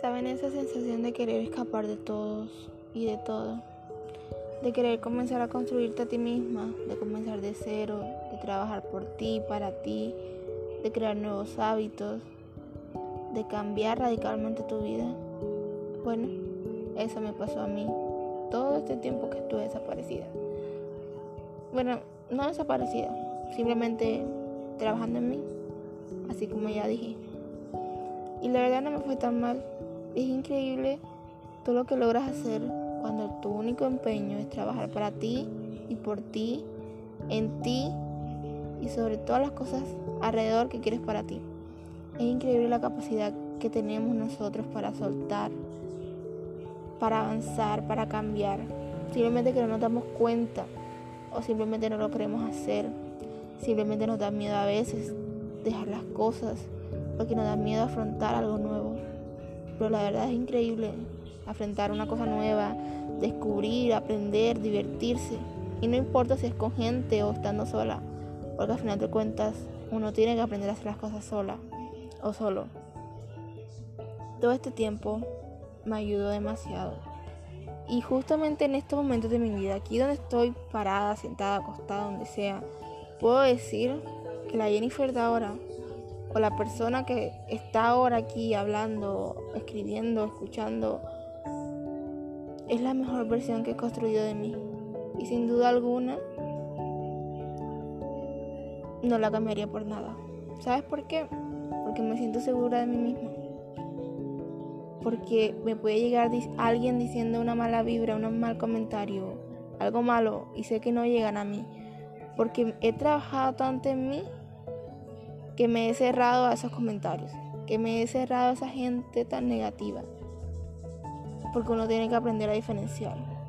tiene esa sensación de querer escapar de todos y de todo. De querer comenzar a construirte a ti misma, de comenzar de cero, de trabajar por ti, para ti, de crear nuevos hábitos, de cambiar radicalmente tu vida. Bueno, eso me pasó a mí todo este tiempo que estuve desaparecida. Bueno, no desaparecida, simplemente trabajando en mí, así como ya dije. Y la verdad no me fue tan mal. Es increíble todo lo que logras hacer cuando tu único empeño es trabajar para ti y por ti, en ti y sobre todas las cosas alrededor que quieres para ti. Es increíble la capacidad que tenemos nosotros para soltar, para avanzar, para cambiar. Simplemente que no nos damos cuenta o simplemente no lo queremos hacer. Simplemente nos da miedo a veces dejar las cosas porque nos da miedo afrontar algo nuevo. Pero la verdad es increíble afrontar una cosa nueva, descubrir, aprender, divertirse. Y no importa si es con gente o estando sola, porque al final de cuentas uno tiene que aprender a hacer las cosas sola o solo. Todo este tiempo me ayudó demasiado. Y justamente en estos momentos de mi vida, aquí donde estoy parada, sentada, acostada, donde sea, puedo decir que la Jennifer de ahora, o la persona que está ahora aquí hablando, escribiendo, escuchando, es la mejor versión que he construido de mí. Y sin duda alguna, no la cambiaría por nada. ¿Sabes por qué? Porque me siento segura de mí misma porque me puede llegar alguien diciendo una mala vibra, un mal comentario, algo malo, y sé que no llegan a mí, porque he trabajado tanto en mí que me he cerrado a esos comentarios, que me he cerrado a esa gente tan negativa, porque uno tiene que aprender a diferenciar.